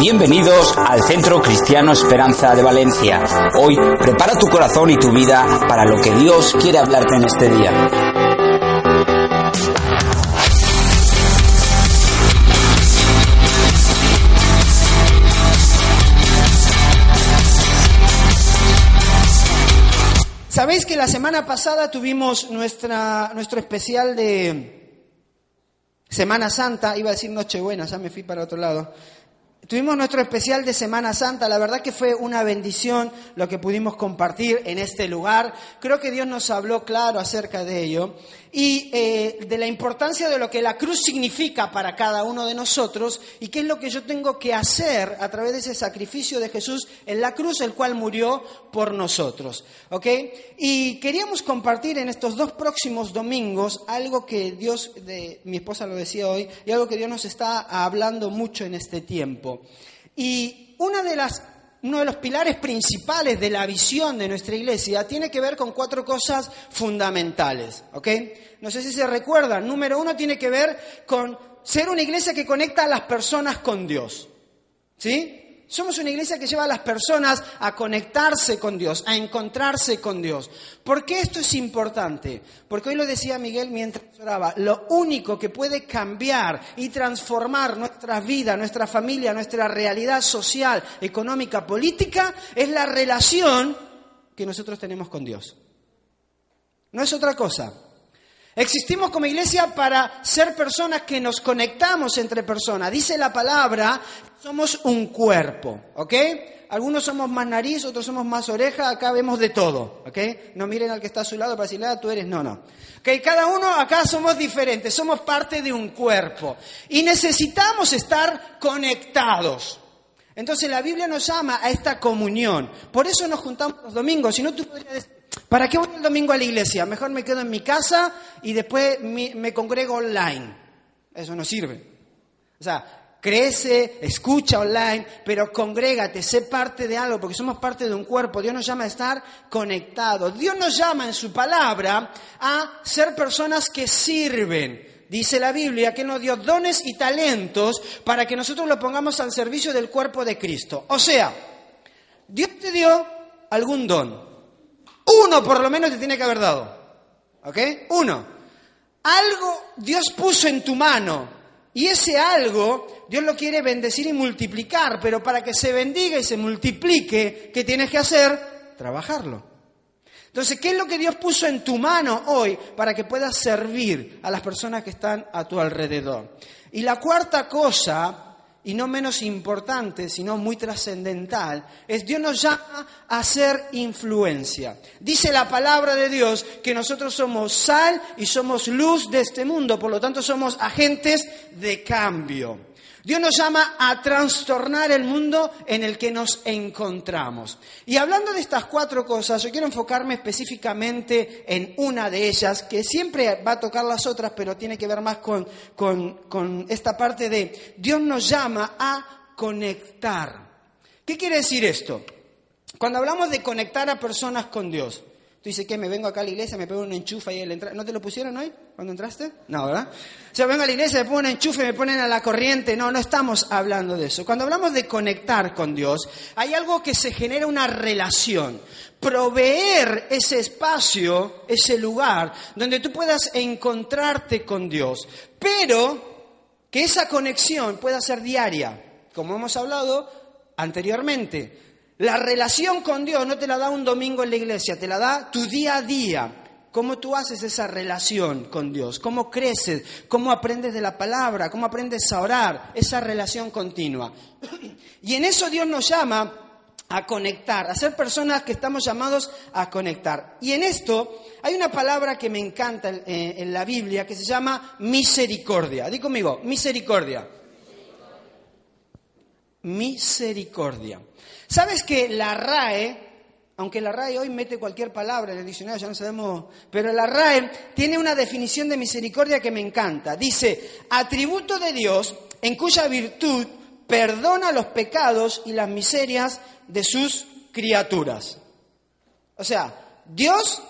Bienvenidos al Centro Cristiano Esperanza de Valencia. Hoy prepara tu corazón y tu vida para lo que Dios quiere hablarte en este día. Sabéis que la semana pasada tuvimos nuestra, nuestro especial de Semana Santa, iba a decir Nochebuena, ya me fui para otro lado. Tuvimos nuestro especial de Semana Santa, la verdad que fue una bendición lo que pudimos compartir en este lugar. Creo que Dios nos habló claro acerca de ello y eh, de la importancia de lo que la cruz significa para cada uno de nosotros y qué es lo que yo tengo que hacer a través de ese sacrificio de Jesús en la cruz, el cual murió por nosotros. ¿Ok? Y queríamos compartir en estos dos próximos domingos algo que Dios, de, mi esposa lo decía hoy, y algo que Dios nos está hablando mucho en este tiempo. Y una de las, uno de los pilares principales de la visión de nuestra iglesia tiene que ver con cuatro cosas fundamentales. ¿ok? No sé si se recuerdan. Número uno tiene que ver con ser una iglesia que conecta a las personas con Dios. ¿Sí? Somos una iglesia que lleva a las personas a conectarse con Dios, a encontrarse con Dios. ¿Por qué esto es importante? Porque hoy lo decía Miguel mientras oraba, lo único que puede cambiar y transformar nuestra vida, nuestra familia, nuestra realidad social, económica, política, es la relación que nosotros tenemos con Dios. No es otra cosa. Existimos como iglesia para ser personas que nos conectamos entre personas. Dice la palabra, somos un cuerpo, ¿ok? Algunos somos más nariz, otros somos más oreja, acá vemos de todo, ¿ok? No miren al que está a su lado para decirle, ah, tú eres, no, no. ¿Ok? Cada uno acá somos diferentes, somos parte de un cuerpo. Y necesitamos estar conectados. Entonces la Biblia nos llama a esta comunión. Por eso nos juntamos los domingos. Si no, tú podrías decir, ¿Para qué voy el domingo a la iglesia? Mejor me quedo en mi casa y después me, congrego online. Eso no sirve. O sea, crece, escucha online, pero congrégate, sé parte de algo, porque somos parte de un cuerpo. Dios nos llama a estar conectados. Dios nos llama en su palabra a ser personas que sirven. Dice la Biblia que nos dio dones y talentos para que nosotros lo pongamos al servicio del cuerpo de Cristo. O sea, Dios te dio algún don. Uno por lo menos te tiene que haber dado. ¿Ok? Uno. Algo Dios puso en tu mano. Y ese algo Dios lo quiere bendecir y multiplicar. Pero para que se bendiga y se multiplique, ¿qué tienes que hacer? Trabajarlo. Entonces, ¿qué es lo que Dios puso en tu mano hoy para que puedas servir a las personas que están a tu alrededor? Y la cuarta cosa y no menos importante, sino muy trascendental, es Dios nos llama a hacer influencia. Dice la palabra de Dios que nosotros somos sal y somos luz de este mundo, por lo tanto somos agentes de cambio. Dios nos llama a trastornar el mundo en el que nos encontramos. Y hablando de estas cuatro cosas, yo quiero enfocarme específicamente en una de ellas, que siempre va a tocar las otras, pero tiene que ver más con, con esta parte de Dios nos llama a conectar. ¿Qué quiere decir esto? Cuando hablamos de conectar a personas con Dios, Tú dices, ¿qué? Me vengo acá a la iglesia, me pongo un enchufe ahí al ¿No te lo pusieron hoy cuando entraste? No, ¿verdad? O sea, vengo a la iglesia, me pongo un enchufe, me ponen a la corriente. No, no estamos hablando de eso. Cuando hablamos de conectar con Dios, hay algo que se genera una relación. Proveer ese espacio, ese lugar, donde tú puedas encontrarte con Dios. Pero que esa conexión pueda ser diaria, como hemos hablado anteriormente. La relación con Dios no te la da un domingo en la iglesia, te la da tu día a día. ¿Cómo tú haces esa relación con Dios? ¿Cómo creces? ¿Cómo aprendes de la palabra? ¿Cómo aprendes a orar? Esa relación continua. Y en eso Dios nos llama a conectar, a ser personas que estamos llamados a conectar. Y en esto hay una palabra que me encanta en, la Biblia que se llama misericordia. Di conmigo, misericordia. Misericordia. ¿Sabes que la RAE aunque la RAE hoy mete cualquier palabra en el diccionario, ya no sabemos, pero la RAE tiene una definición de misericordia que me encanta. Dice, atributo de Dios en cuya virtud perdona los pecados y las miserias de sus criaturas. O sea, Dios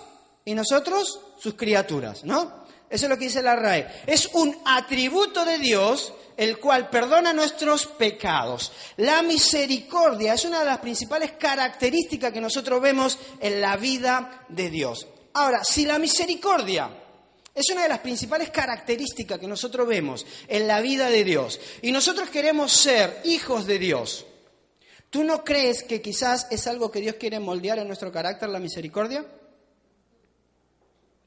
y nosotros sus criaturas, ¿no? Eso es lo que dice la RAE. Es un atributo de Dios el cual perdona nuestros pecados. La misericordia es una de las principales características que nosotros vemos en la vida de Dios. Ahora, si la misericordia es una de las principales características que nosotros vemos en la vida de Dios y nosotros queremos ser hijos de Dios, ¿tú no crees que quizás es algo que Dios quiere moldear en nuestro carácter, la misericordia?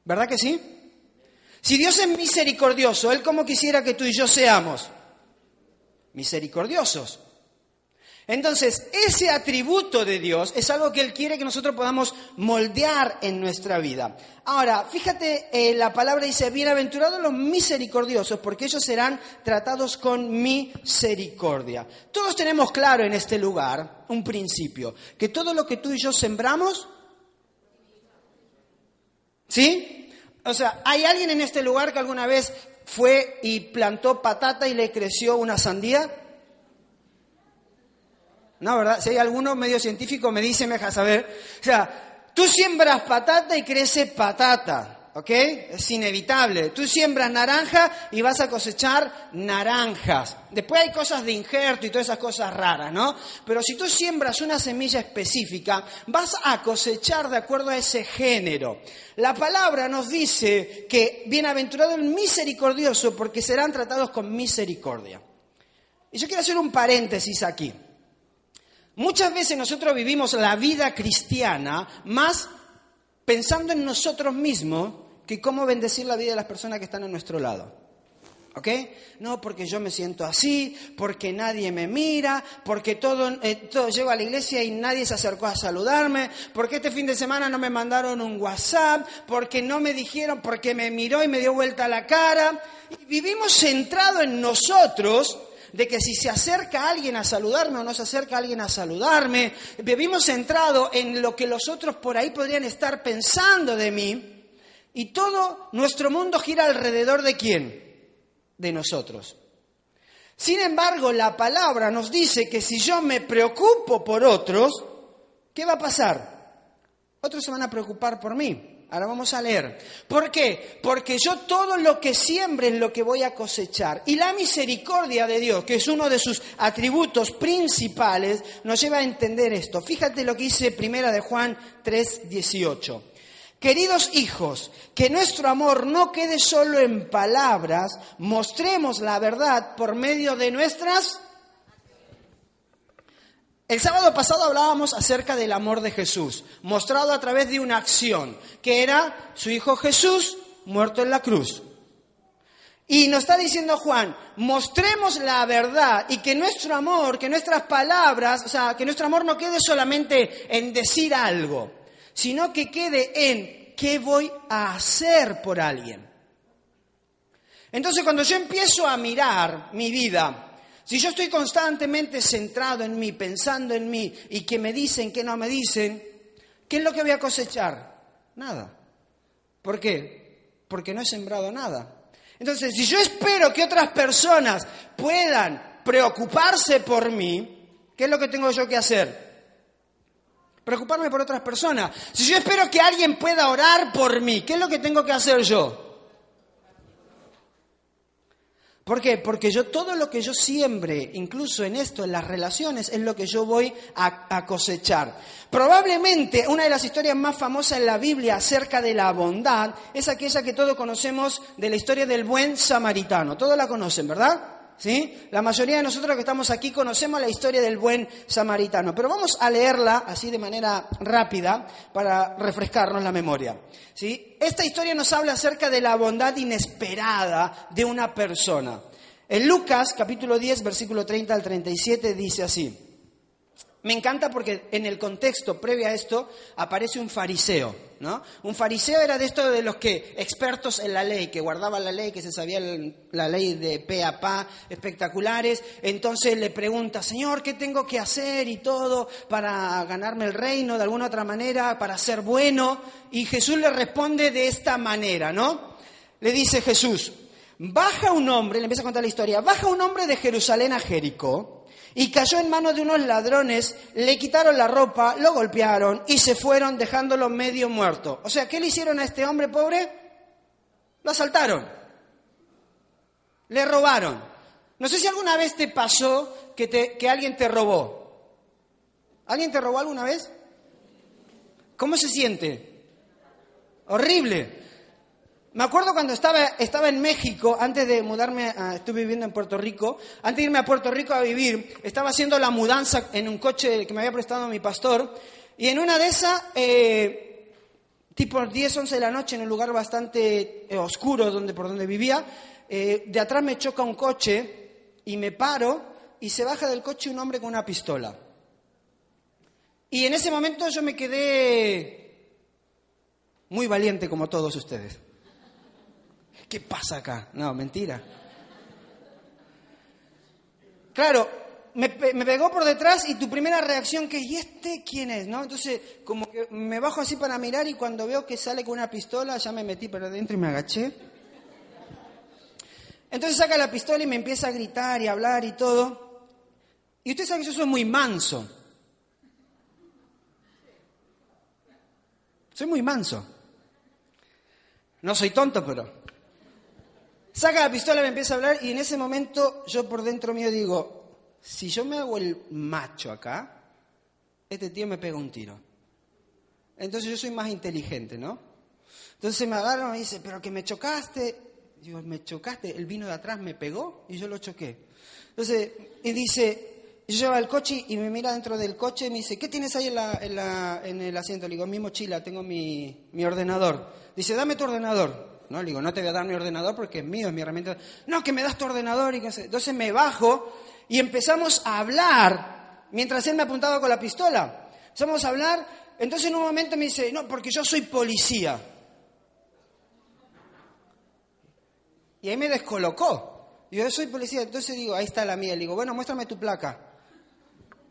¿Verdad que sí? Si Dios es misericordioso, Él como quisiera que tú y yo seamos misericordiosos. Entonces, ese atributo de Dios es algo que Él quiere que nosotros podamos moldear en nuestra vida. Ahora, fíjate, eh, la palabra dice, bienaventurados los misericordiosos, porque ellos serán tratados con misericordia. Todos tenemos claro en este lugar un principio, que todo lo que tú y yo sembramos, ¿sí? O sea, ¿hay alguien en este lugar que alguna vez fue y plantó patata y le creció una sandía? No, ¿verdad? Si hay alguno medio científico me dice, me deja saber. O sea, tú siembras patata y crece patata. ¿Ok? Es inevitable. Tú siembras naranja y vas a cosechar naranjas. Después hay cosas de injerto y todas esas cosas raras, ¿no? Pero si tú siembras una semilla específica, vas a cosechar de acuerdo a ese género. La palabra nos dice que bienaventurado el misericordioso porque serán tratados con misericordia. Y yo quiero hacer un paréntesis aquí. Muchas veces nosotros vivimos la vida cristiana más pensando en nosotros mismos que cómo bendecir la vida de las personas que están a nuestro lado. ¿Ok? No, porque yo me siento así, porque nadie me mira, porque todo, eh, todo, llego a la iglesia y nadie se acercó a saludarme, porque este fin de semana no me mandaron un WhatsApp, porque no me dijeron, porque me miró y me dio vuelta la cara. Y vivimos centrados en nosotros de que si se acerca alguien a saludarme o no se acerca alguien a saludarme, vivimos centrados en lo que los otros por ahí podrían estar pensando de mí y todo nuestro mundo gira alrededor de quién? De nosotros. Sin embargo, la palabra nos dice que si yo me preocupo por otros, ¿qué va a pasar? Otros se van a preocupar por mí. Ahora vamos a leer. ¿Por qué? Porque yo todo lo que siembre es lo que voy a cosechar. Y la misericordia de Dios, que es uno de sus atributos principales, nos lleva a entender esto. Fíjate lo que dice Primera de Juan 3, 18. Queridos hijos, que nuestro amor no quede solo en palabras, mostremos la verdad por medio de nuestras... El sábado pasado hablábamos acerca del amor de Jesús, mostrado a través de una acción, que era su Hijo Jesús muerto en la cruz. Y nos está diciendo Juan, mostremos la verdad y que nuestro amor, que nuestras palabras, o sea, que nuestro amor no quede solamente en decir algo, sino que quede en qué voy a hacer por alguien. Entonces cuando yo empiezo a mirar mi vida, si yo estoy constantemente centrado en mí, pensando en mí y que me dicen, que no me dicen, ¿qué es lo que voy a cosechar? Nada. ¿Por qué? Porque no he sembrado nada. Entonces, si yo espero que otras personas puedan preocuparse por mí, ¿qué es lo que tengo yo que hacer? Preocuparme por otras personas. Si yo espero que alguien pueda orar por mí, ¿qué es lo que tengo que hacer yo? ¿Por qué? Porque yo todo lo que yo siembre, incluso en esto, en las relaciones, es lo que yo voy a, a, cosechar. Probablemente una de las historias más famosas en la Biblia acerca de la bondad es aquella que todos conocemos de la historia del buen samaritano. Todos la conocen, ¿verdad? ¿Sí? La mayoría de nosotros que estamos aquí conocemos la historia del buen samaritano, pero vamos a leerla así de manera rápida para refrescarnos la memoria. ¿Sí? Esta historia nos habla acerca de la bondad inesperada de una persona. En Lucas capítulo 10, versículo 30 al 37 dice así. Me encanta porque en el contexto previo a esto aparece un fariseo, ¿no? Un fariseo era de estos de los que expertos en la ley, que guardaban la ley, que se sabía la ley de pe a pa, espectaculares. Entonces le pregunta, Señor, ¿qué tengo que hacer y todo para ganarme el reino de alguna otra manera, para ser bueno? Y Jesús le responde de esta manera, ¿no? Le dice Jesús, baja un hombre, le empieza a contar la historia, baja un hombre de Jerusalén a Jericó y cayó en manos de unos ladrones, le quitaron la ropa, lo golpearon y se fueron dejándolo medio muerto. O sea, ¿qué le hicieron a este hombre pobre? Lo asaltaron, le robaron. No sé si alguna vez te pasó que, te, que alguien te robó. ¿Alguien te robó alguna vez? ¿Cómo se siente? Horrible. Me acuerdo cuando estaba, en México, antes de mudarme, estuve viviendo en Puerto Rico, antes de irme a Puerto Rico a vivir, estaba haciendo la mudanza en un coche que me había prestado mi pastor, y en una de esas, eh, tipo 10, 11 de la noche, en un lugar bastante eh, oscuro donde, por donde vivía, eh, de atrás me choca un coche y me paro y se baja del coche un hombre con una pistola. Y en ese momento yo me quedé muy valiente como todos ustedes. ¿Qué pasa acá? No, mentira. Claro, me, pegó por detrás y tu primera reacción que, ¿y este quién es? ¿No? Entonces, como que me bajo así para mirar y cuando veo que sale con una pistola, ya me metí para adentro y me agaché. Entonces saca la pistola y me empieza a gritar y a hablar y todo. Y usted sabe que yo soy muy manso. Soy muy manso. No soy tonto, pero Saca la pistola, me empieza a hablar y en ese momento yo por dentro mío digo, si yo me hago el macho acá, este tío me pega un tiro. Entonces yo soy más inteligente, ¿no? Entonces me agarra y me dice, pero que me chocaste. Digo, me chocaste, el vino de atrás me pegó y yo lo choqué. Entonces, y dice, yo llevo el coche y me mira dentro del coche y me dice, ¿qué tienes ahí en, el asiento? Le digo, mi mochila, tengo mi, mi ordenador. Dice, dame tu ordenador. ¿No? Le digo, no te voy a dar mi ordenador porque es mío, es mi herramienta. No, que me das tu ordenador. Y Entonces me bajo y empezamos a hablar mientras él me apuntaba con la pistola. Empezamos a hablar. Entonces en un momento me dice, no, porque yo soy policía. Y ahí me descolocó. Yo soy policía. Entonces digo, ahí está la mía. Le digo, bueno, muéstrame tu placa.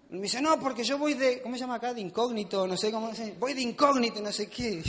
Me dice, no, porque yo voy de, ¿cómo se llama acá? De incógnito, no sé cómo, voy de incógnito, no sé qué.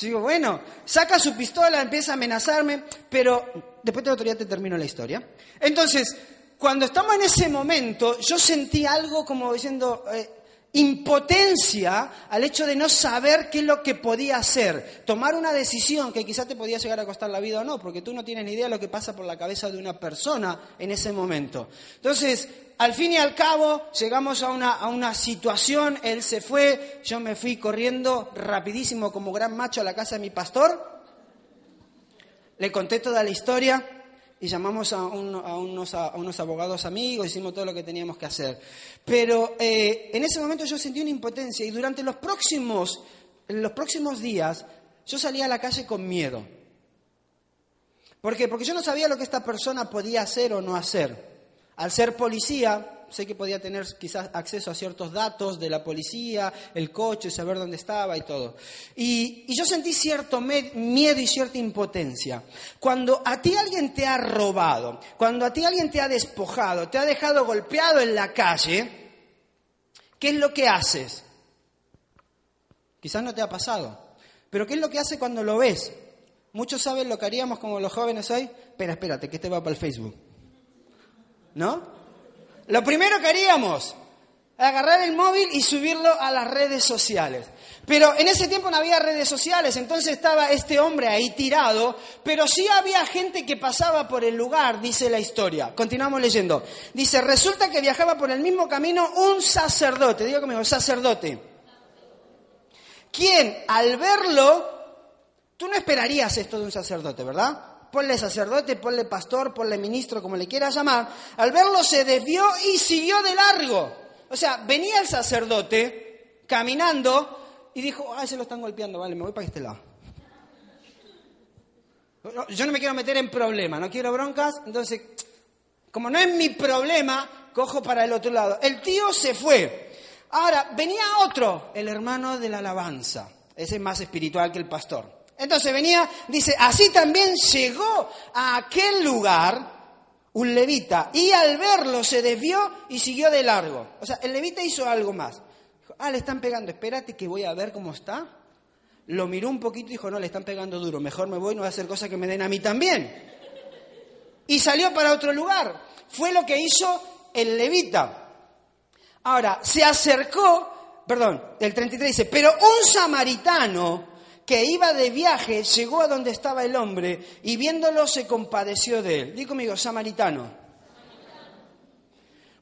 Digo, bueno, saca su pistola, empieza a amenazarme, pero después de otro día te termino la historia. Entonces, cuando estamos en ese momento, yo sentí algo como diciendo, eh, impotencia al hecho de no saber qué es lo que podía hacer, tomar una decisión que quizás te podía llegar a costar la vida o no, porque tú no tienes ni idea de lo que pasa por la cabeza de una persona en ese momento. Entonces, al fin y al cabo, llegamos a una, a una situación, él se fue, yo me fui corriendo rapidísimo como gran macho a la casa de mi pastor, le conté toda la historia, y llamamos a, unos, abogados amigos, hicimos todo lo que teníamos que hacer. Pero eh, en ese momento yo sentí una impotencia y durante los próximos, los próximos días yo salía a la calle con miedo. ¿Por qué? Porque yo no sabía lo que esta persona podía hacer o no hacer. Al ser policía, sé que podía tener quizás acceso a ciertos datos de la policía, el coche, saber dónde estaba y todo. Y, yo sentí cierto miedo y cierta impotencia. Cuando a ti alguien te ha robado, cuando a ti alguien te ha despojado, te ha dejado golpeado en la calle, ¿qué es lo que haces? Quizás no te ha pasado, pero ¿qué es lo que hace cuando lo ves? Muchos saben lo que haríamos como los jóvenes hoy. Espera, espérate, que este va para el Facebook. ¿No? Lo primero que haríamos, agarrar el móvil y subirlo a las redes sociales. Pero en ese tiempo no había redes sociales, entonces estaba este hombre ahí tirado, pero sí había gente que pasaba por el lugar, dice la historia. Continuamos leyendo. Dice, resulta que viajaba por el mismo camino un sacerdote, digo conmigo, sacerdote. Quien al verlo, tú no esperarías esto de un sacerdote, ¿verdad? Ponle sacerdote, ponle pastor, ponle ministro, como le quieras llamar, al verlo se desvió y siguió de largo. O sea, venía el sacerdote caminando y dijo, ah, se lo están golpeando, vale, me voy para este lado. Yo no me quiero meter en problemas, no quiero broncas, entonces, como no es mi problema, cojo para el otro lado. El tío se fue. Ahora, venía otro, el hermano de la alabanza. Ese es más espiritual que el pastor. Entonces venía, dice, así también llegó a aquel lugar un levita y al verlo se desvió y siguió de largo. O sea, el levita hizo algo más. Dijo, ah, le están pegando, espérate que voy a ver cómo está. Lo miró un poquito y dijo, no, le están pegando duro, mejor me voy, no voy a hacer cosas que me den a mí también. Y salió para otro lugar. Fue lo que hizo el levita. Ahora, se acercó, perdón, el 33 dice, pero un samaritano que iba de viaje llegó a donde estaba el hombre y viéndolo se compadeció de él. Digo conmigo, samaritano.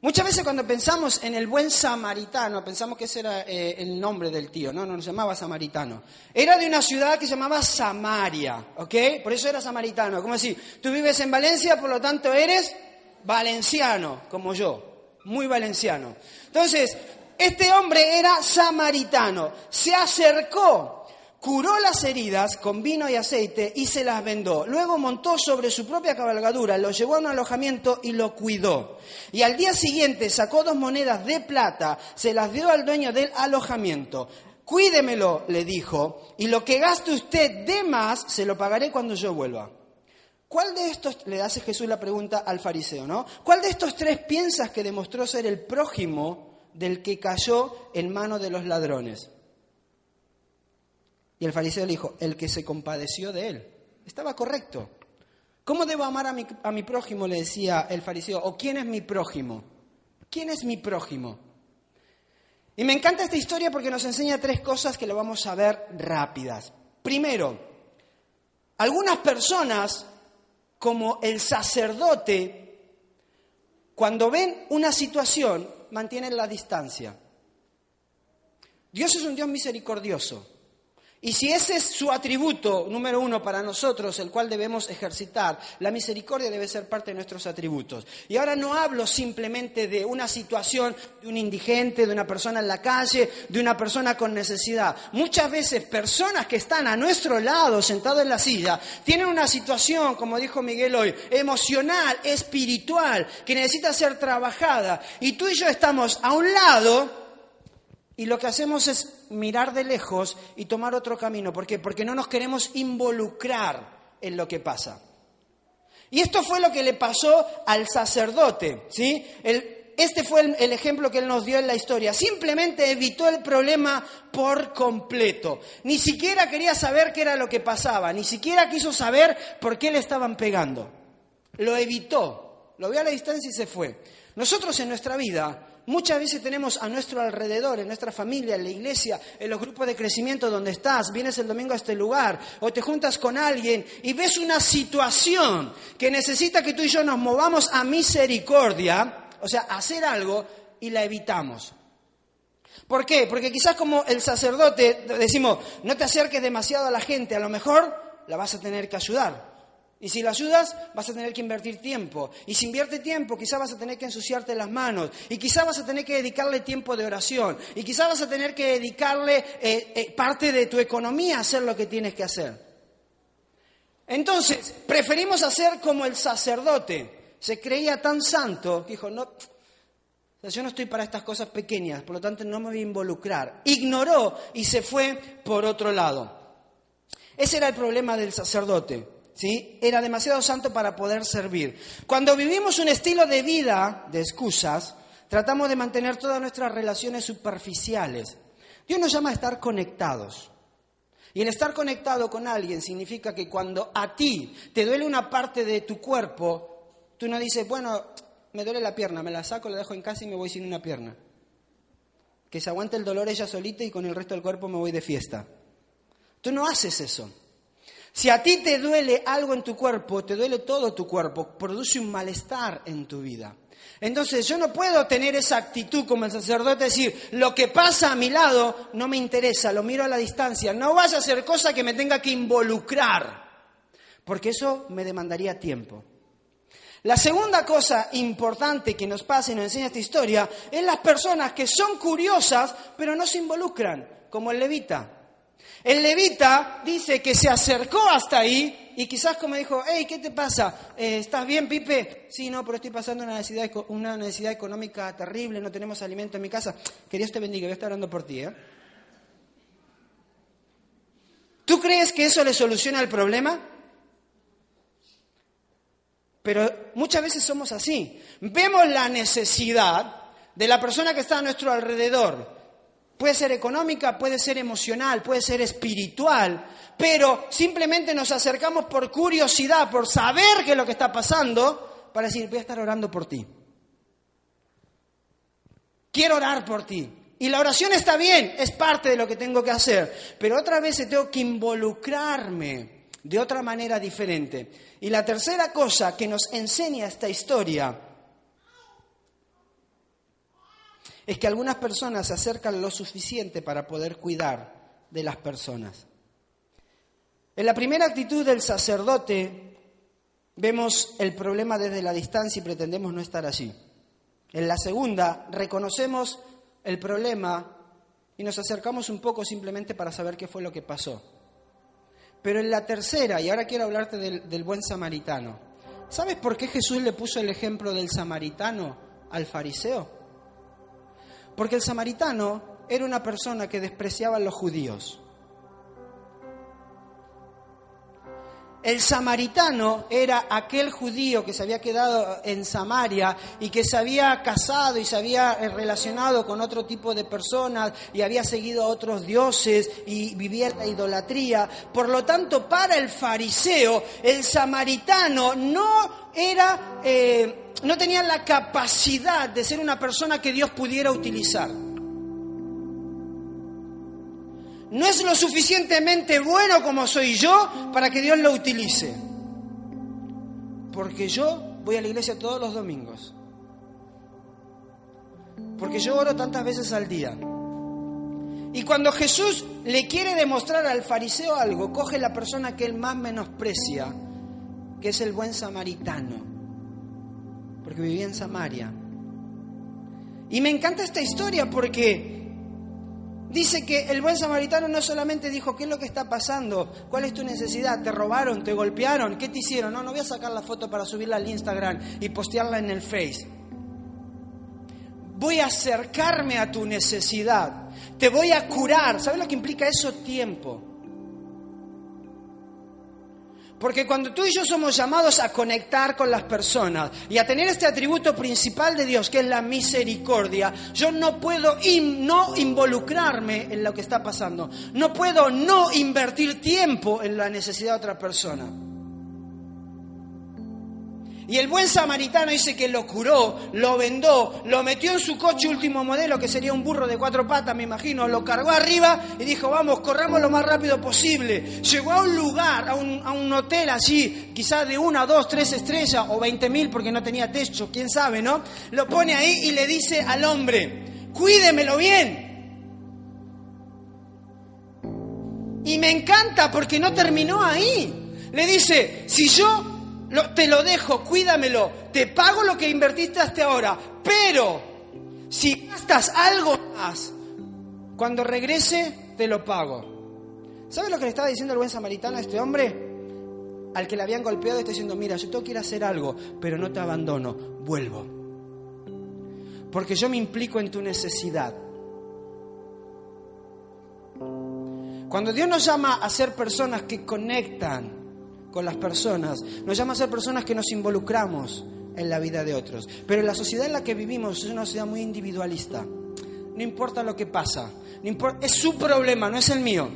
Muchas veces cuando pensamos en el buen samaritano, pensamos que ese era eh, el nombre del tío, no, no, no se llamaba samaritano. Era de una ciudad que se llamaba Samaria, ¿ok? Por eso era samaritano. Como decir, tú vives en Valencia, por lo tanto eres valenciano, como yo, muy valenciano. Entonces, este hombre era samaritano, se acercó curó las heridas con vino y aceite y se las vendó. Luego montó sobre su propia cabalgadura, lo llevó a un alojamiento y lo cuidó. Y al día siguiente sacó dos monedas de plata, se las dio al dueño del alojamiento. Cuídemelo, le dijo, y lo que gaste usted de más se lo pagaré cuando yo vuelva. ¿Cuál de estos, le hace Jesús la pregunta al fariseo, ¿no? ¿Cuál de estos tres piensas que demostró ser el prójimo del que cayó en manos de los ladrones? Y el fariseo le dijo, el que se compadeció de él. Estaba correcto. ¿Cómo debo amar a mi, a mi prójimo? Le decía el fariseo. ¿O quién es mi prójimo? ¿Quién es mi prójimo? Y me encanta esta historia porque nos enseña tres cosas que lo vamos a ver rápidas. Primero, algunas personas, como el sacerdote, cuando ven una situación, mantienen la distancia. Dios es un Dios misericordioso. Y si ese es su atributo número uno para nosotros, el cual debemos ejercitar, la misericordia debe ser parte de nuestros atributos. Y ahora no hablo simplemente de una situación de un indigente, de una persona en la calle, de una persona con necesidad. Muchas veces personas que están a nuestro lado, sentados en la silla, tienen una situación, como dijo Miguel hoy, emocional, espiritual, que necesita ser trabajada. Y tú y yo estamos a un lado y lo que hacemos es mirar de lejos y tomar otro camino. ¿Por qué? Porque no nos queremos involucrar en lo que pasa. Y esto fue lo que le pasó al sacerdote, ¿sí? este fue el, el, ejemplo que él nos dio en la historia. Simplemente evitó el problema por completo. Ni siquiera quería saber qué era lo que pasaba, ni siquiera quiso saber por qué le estaban pegando. Lo evitó, lo vio a la distancia y se fue. Nosotros en nuestra vida Muchas veces tenemos a nuestro alrededor, en nuestra familia, en la iglesia, en los grupos de crecimiento donde estás, vienes el domingo a este lugar o te juntas con alguien y ves una situación que necesita que tú y yo nos movamos a misericordia, o sea, hacer algo y la evitamos. ¿Por qué? Porque quizás como el sacerdote decimos, no te acerques demasiado a la gente, a lo mejor la vas a tener que ayudar. Y si la ayudas, vas a tener que invertir tiempo. Y si invierte tiempo, quizás vas a tener que ensuciarte las manos. Y quizás vas a tener que dedicarle tiempo de oración. Y quizás vas a tener que dedicarle eh, eh, parte de tu economía a hacer lo que tienes que hacer. Entonces, preferimos hacer como el sacerdote. Se creía tan santo que dijo, no, yo no estoy para estas cosas pequeñas, por lo tanto no me voy a involucrar. Ignoró y se fue por otro lado. Ese era el problema del sacerdote. ¿Sí? Era demasiado santo para poder servir. Cuando vivimos un estilo de vida de excusas, tratamos de mantener todas nuestras relaciones superficiales. Dios nos llama a estar conectados. Y el estar conectado con alguien significa que cuando a ti te duele una parte de tu cuerpo, tú no dices, bueno, me duele la pierna, me la saco, la dejo en casa y me voy sin una pierna. Que se aguante el dolor ella solita y con el resto del cuerpo me voy de fiesta. Tú no haces eso. Si a ti te duele algo en tu cuerpo, te duele todo tu cuerpo, produce un malestar en tu vida. Entonces yo no puedo tener esa actitud como el sacerdote, decir, lo que pasa a mi lado no me interesa, lo miro a la distancia, no vaya a ser cosa que me tenga que involucrar, porque eso me demandaría tiempo. La segunda cosa importante que nos pasa y nos enseña esta historia es las personas que son curiosas pero no se involucran, como el levita. El levita dice que se acercó hasta ahí y quizás como dijo, hey, ¿qué te pasa? Eh, ¿Estás bien, Pipe? Sí, no, pero estoy pasando una necesidad, una necesidad económica terrible, no tenemos alimento en mi casa. Que Dios te bendiga, voy a estar orando por ti. ¿eh? ¿Tú crees que eso le soluciona el problema? Pero muchas veces somos así. Vemos la necesidad de la persona que está a nuestro alrededor. Puede ser económica, puede ser emocional, puede ser espiritual, pero simplemente nos acercamos por curiosidad, por saber qué es lo que está pasando, para decir, voy a estar orando por ti. Quiero orar por ti. Y la oración está bien, es parte de lo que tengo que hacer, pero otra vez tengo que involucrarme de otra manera diferente. Y la tercera cosa que nos enseña esta historia es que algunas personas se acercan lo suficiente para poder cuidar de las personas. En la primera actitud del sacerdote vemos el problema desde la distancia y pretendemos no estar allí. En la segunda reconocemos el problema y nos acercamos un poco simplemente para saber qué fue lo que pasó. Pero en la tercera, y ahora quiero hablarte del, del buen samaritano, ¿sabes por qué Jesús le puso el ejemplo del samaritano al fariseo? Porque el samaritano era una persona que despreciaba a los judíos. El samaritano era aquel judío que se había quedado en Samaria y que se había casado y se había eh, relacionado con otro tipo de personas y había seguido a otros dioses y vivía la idolatría. Por lo tanto, para el fariseo, el samaritano no era, eh, no tenía la capacidad de ser una persona que Dios pudiera utilizar no es lo suficientemente bueno como soy yo para que Dios lo utilice. Porque yo voy a la iglesia todos los domingos. Porque yo oro tantas veces al día. Y cuando Jesús le quiere demostrar al fariseo algo, coge la persona que él más menosprecia, que es el buen samaritano, porque vivía en Samaria. Y me encanta esta historia porque Dice que el buen samaritano no solamente dijo, ¿qué es lo que está pasando? ¿Cuál es tu necesidad? ¿Te robaron? ¿Te golpearon? ¿Qué te hicieron? No, no voy a sacar la foto para subirla al Instagram y postearla en el Face. Voy a acercarme a tu necesidad. Te voy a curar. ¿Sabes lo que implica eso? Tiempo. Porque cuando tú y yo somos llamados a conectar con las personas y a tener este atributo principal de Dios, que es la misericordia, yo no puedo no involucrarme en lo que está pasando. No puedo no invertir tiempo en la necesidad de otra persona. Y el buen samaritano dice que lo curó, lo vendó, lo metió en su coche último modelo, que sería un burro de cuatro patas, me imagino, lo cargó arriba y dijo, vamos, corramos lo más rápido posible. Llegó a un lugar, a un, a un hotel allí, quizás de una, dos, tres estrellas o veinte mil porque no tenía techo, quién sabe, ¿no? Lo pone ahí y le dice al hombre, cuídemelo bien. Y me encanta porque no terminó ahí. Le dice, si yo te lo dejo, cuídamelo, te pago lo que invertiste hasta ahora, pero si gastas algo más, cuando regrese te lo pago. ¿Sabes lo que le estaba diciendo el buen samaritano a este hombre? Al que le habían golpeado, está diciendo, mira, yo tengo que hacer algo, pero no te abandono, vuelvo. Porque yo me implico en tu necesidad. Cuando Dios nos llama a ser personas que conectan, con las personas, nos llama a ser personas que nos involucramos en la vida de otros. Pero la sociedad en la que vivimos es una sociedad muy individualista. No importa lo que pasa, no importa, es su problema, no es el mío.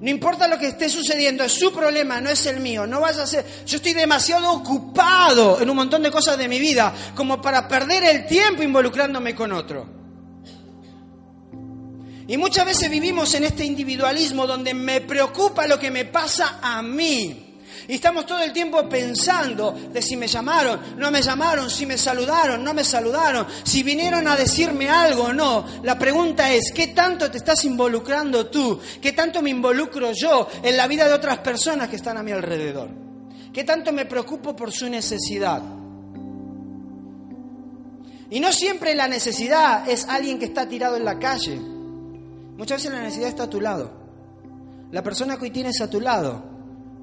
No importa lo que esté sucediendo, es su problema, no es el mío. No vaya a ser. Yo estoy demasiado ocupado en un montón de cosas de mi vida como para perder el tiempo involucrándome con otro. Y muchas veces vivimos en este individualismo donde me preocupa lo que me pasa a mí. Y estamos todo el tiempo pensando de si me llamaron, no me llamaron, si me saludaron, no me saludaron, si vinieron a decirme algo o no. La pregunta es, ¿qué tanto te estás involucrando tú? ¿Qué tanto me involucro yo en la vida de otras personas que están a mi alrededor? ¿Qué tanto me preocupo por su necesidad? Y no siempre la necesidad es alguien que está tirado en la calle. Muchas veces la necesidad está a tu lado. La persona que hoy tienes a tu lado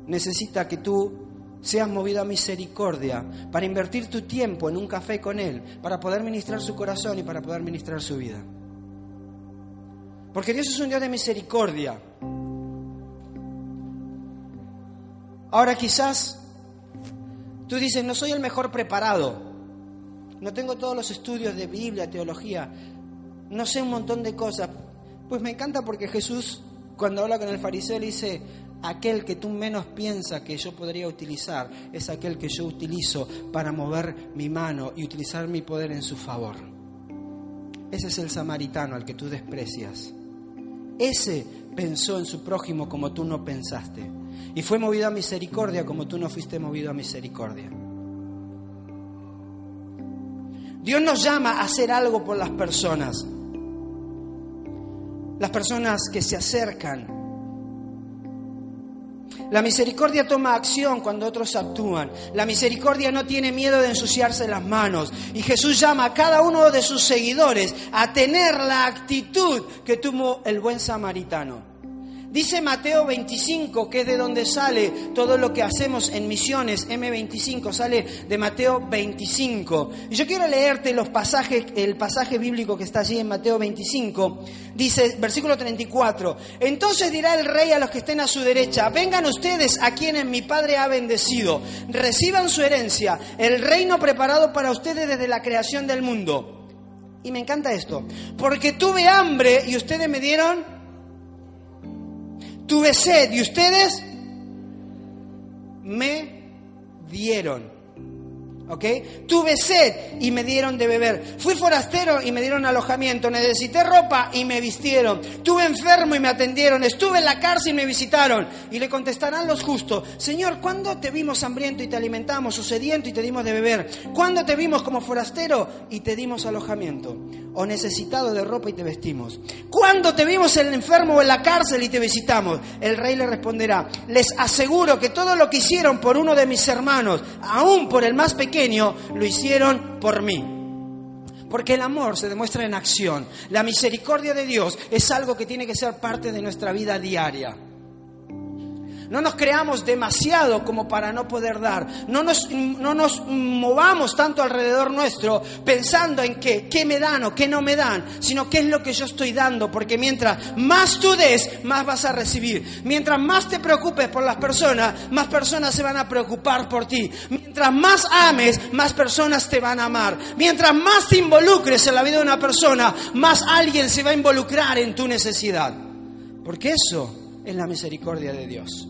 necesita que tú seas movido a misericordia para invertir tu tiempo en un café con Él, para poder ministrar su corazón y para poder ministrar su vida. Porque Dios es un Dios de misericordia. Ahora quizás tú dices, no soy el mejor preparado, no tengo todos los estudios de Biblia, teología, no sé un montón de cosas. Pues me encanta porque Jesús, cuando habla con el fariseo, le dice, aquel que tú menos piensas que yo podría utilizar, es aquel que yo utilizo para mover mi mano y utilizar mi poder en su favor. Ese es el samaritano al que tú desprecias. Ese pensó en su prójimo como tú no pensaste. Y fue movido a misericordia como tú no fuiste movido a misericordia. Dios nos llama a hacer algo por las personas. Las personas que se acercan. La misericordia toma acción cuando otros actúan. La misericordia no tiene miedo de ensuciarse las manos. Y Jesús llama a cada uno de sus seguidores a tener la actitud que tuvo el buen samaritano. Dice Mateo 25, que es de donde sale todo lo que hacemos en misiones, M25, sale de Mateo 25. Y yo quiero leerte los pasajes, el pasaje bíblico que está allí en Mateo 25. Dice, versículo 34, entonces dirá el rey a los que estén a su derecha, vengan ustedes a quienes mi Padre ha bendecido, reciban su herencia, el reino preparado para ustedes desde la creación del mundo. Y me encanta esto, porque tuve hambre y ustedes me dieron Tuve sed y ustedes me dieron. ¿Ok? Tuve sed y me dieron de beber. Fui forastero y me dieron alojamiento. Necesité ropa y me vistieron. Tuve enfermo y me atendieron. Estuve en la cárcel y me visitaron. Y le contestarán los justos, Señor, ¿cuándo te vimos hambriento y te alimentamos? O sediento y te dimos de beber. ¿Cuándo te vimos como forastero y te dimos alojamiento? O necesitado de ropa y te vestimos. ¿Cuándo te vimos el enfermo o en la cárcel y te visitamos? El rey le responderá, les aseguro que todo lo que hicieron por uno de mis hermanos, aún por el más pequeño, lo hicieron por mí. Porque el amor se demuestra en acción. La misericordia de Dios es algo que tiene que ser parte de nuestra vida diaria. No nos creamos demasiado como para no poder dar. No nos, no nos movamos tanto alrededor nuestro pensando en qué, qué me dan o qué no me dan, sino qué es lo que yo estoy dando. Porque mientras más tú des, más vas a recibir. Mientras más te preocupes por las personas, más personas se van a preocupar por ti. Mientras más ames, más personas te van a amar. Mientras más te involucres en la vida de una persona, más alguien se va a involucrar en tu necesidad. Porque eso es la misericordia de Dios.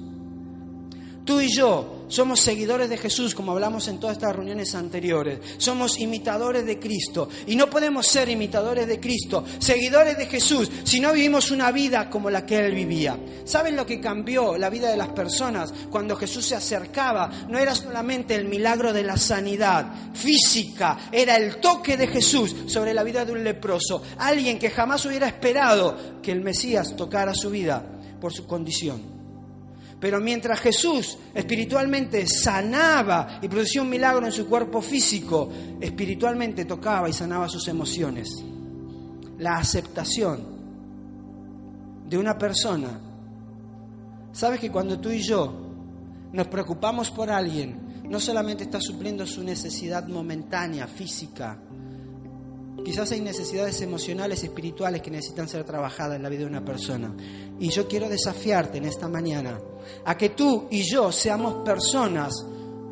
Tú y yo somos seguidores de Jesús, como hablamos en todas estas reuniones anteriores. Somos imitadores de Cristo. Y no podemos ser imitadores de Cristo, seguidores de Jesús, si no vivimos una vida como la que Él vivía. ¿Saben lo que cambió la vida de las personas cuando Jesús se acercaba? No era solamente el milagro de la sanidad física, era el toque de Jesús sobre la vida de un leproso. Alguien que jamás hubiera esperado que el Mesías tocara su vida por su condición. Pero mientras Jesús espiritualmente sanaba y producía un milagro en su cuerpo físico, espiritualmente tocaba y sanaba sus emociones. La aceptación de una persona. Sabes que cuando tú y yo nos preocupamos por alguien, no solamente está supliendo su necesidad momentánea, física, Quizás hay necesidades emocionales, espirituales que necesitan ser trabajadas en la vida de una persona. Y yo quiero desafiarte en esta mañana a que tú y yo seamos personas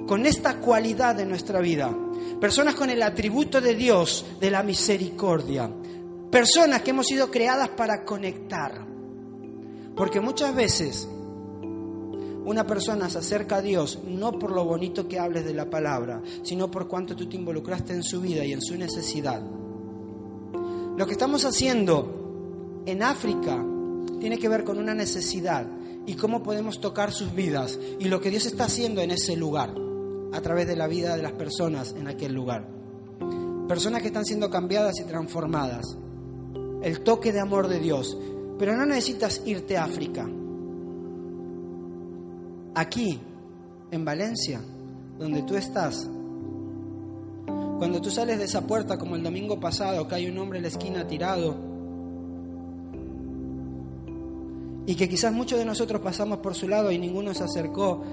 con esta cualidad en nuestra vida. Personas con el atributo de Dios, de la misericordia. Personas que hemos sido creadas para conectar. Porque muchas veces una persona se acerca a Dios no por lo bonito que hables de la palabra, sino por cuánto tú te involucraste en su vida y en su necesidad. Lo que estamos haciendo en África tiene que ver con una necesidad y cómo podemos tocar sus vidas y lo que Dios está haciendo en ese lugar, a través de la vida de las personas en aquel lugar. Personas que están siendo cambiadas y transformadas. El toque de amor de Dios. Pero no necesitas irte a África. Aquí, en Valencia, donde tú estás, cuando tú sales de esa puerta, como el domingo pasado, que hay un hombre en la esquina tirado, Y que quizás muchos de nosotros pasamos por su lado y ninguno se acercó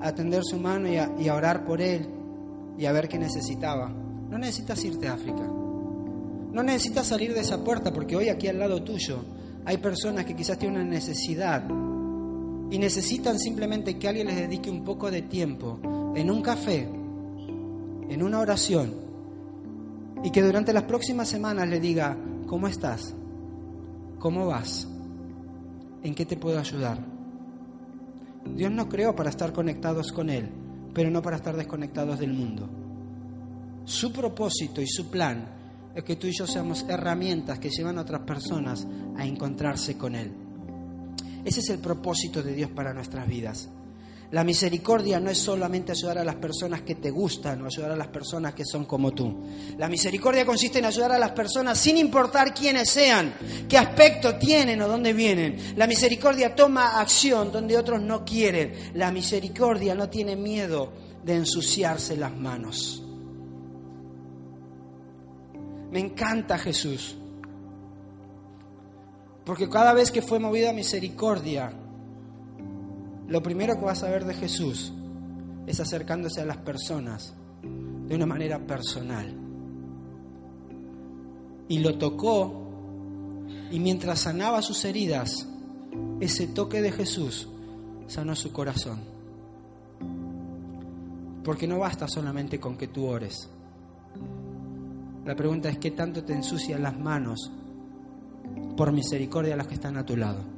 a tender su mano y a, y a orar por él y a ver qué necesitaba. No necesitas irte a África. No necesitas salir de esa puerta porque hoy aquí al lado tuyo hay personas que quizás tienen una necesidad y necesitan simplemente que alguien les dedique un poco de tiempo en un café, en una oración y que durante las próximas semanas le diga, ¿cómo estás? ¿Cómo vas? ¿En qué te puedo ayudar? Dios nos creó para estar conectados con Él, pero no para estar desconectados del mundo. Su propósito y su plan es que tú y yo seamos herramientas que llevan a otras personas a encontrarse con Él. Ese es el propósito de Dios para nuestras vidas. La misericordia no es solamente ayudar a las personas que te gustan o ayudar a las personas que son como tú. La misericordia consiste en ayudar a las personas sin importar quiénes sean, qué aspecto tienen o dónde vienen. La misericordia toma acción donde otros no quieren. La misericordia no tiene miedo de ensuciarse las manos. Me encanta Jesús. Porque cada vez que fue movido a misericordia, lo primero que vas a ver de Jesús es acercándose a las personas de una manera personal. Y lo tocó y mientras sanaba sus heridas, ese toque de Jesús sanó su corazón. Porque no basta solamente con que tú ores. La pregunta es qué tanto te ensucian las manos por misericordia a los que están a tu lado.